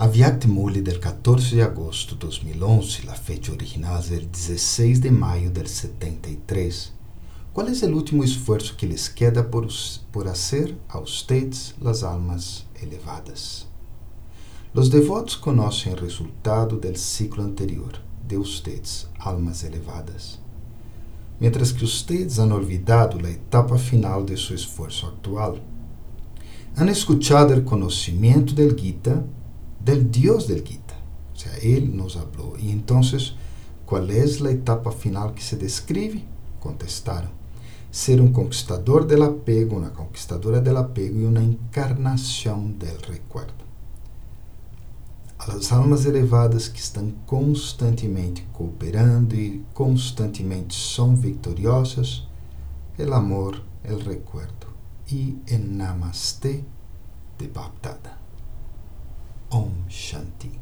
Aviat-Muli del 14 de agosto de 2011, la fecha original es el 16 de mayo del 73. ¿Cuál es el último esfuerzo que les queda por, por hacer a ustedes las almas elevadas? Los devotos conocen el resultado del ciclo anterior de ustedes, almas elevadas. Mientras que ustedes han olvidado la etapa final de su esfuerzo actual. Han escuchado el conocimiento del Gita del Dios del Gita. O sea, Él nos habló. Y entonces, ¿cuál es la etapa final que se describe? Contestaron. Ser un conquistador del apego, una conquistadora del apego y una encarnación del recuerdo. A las almas elevadas que estão constantemente cooperando e constantemente são vitoriosas, el amor, el recuerdo e el namaste de Baptada. Shanti.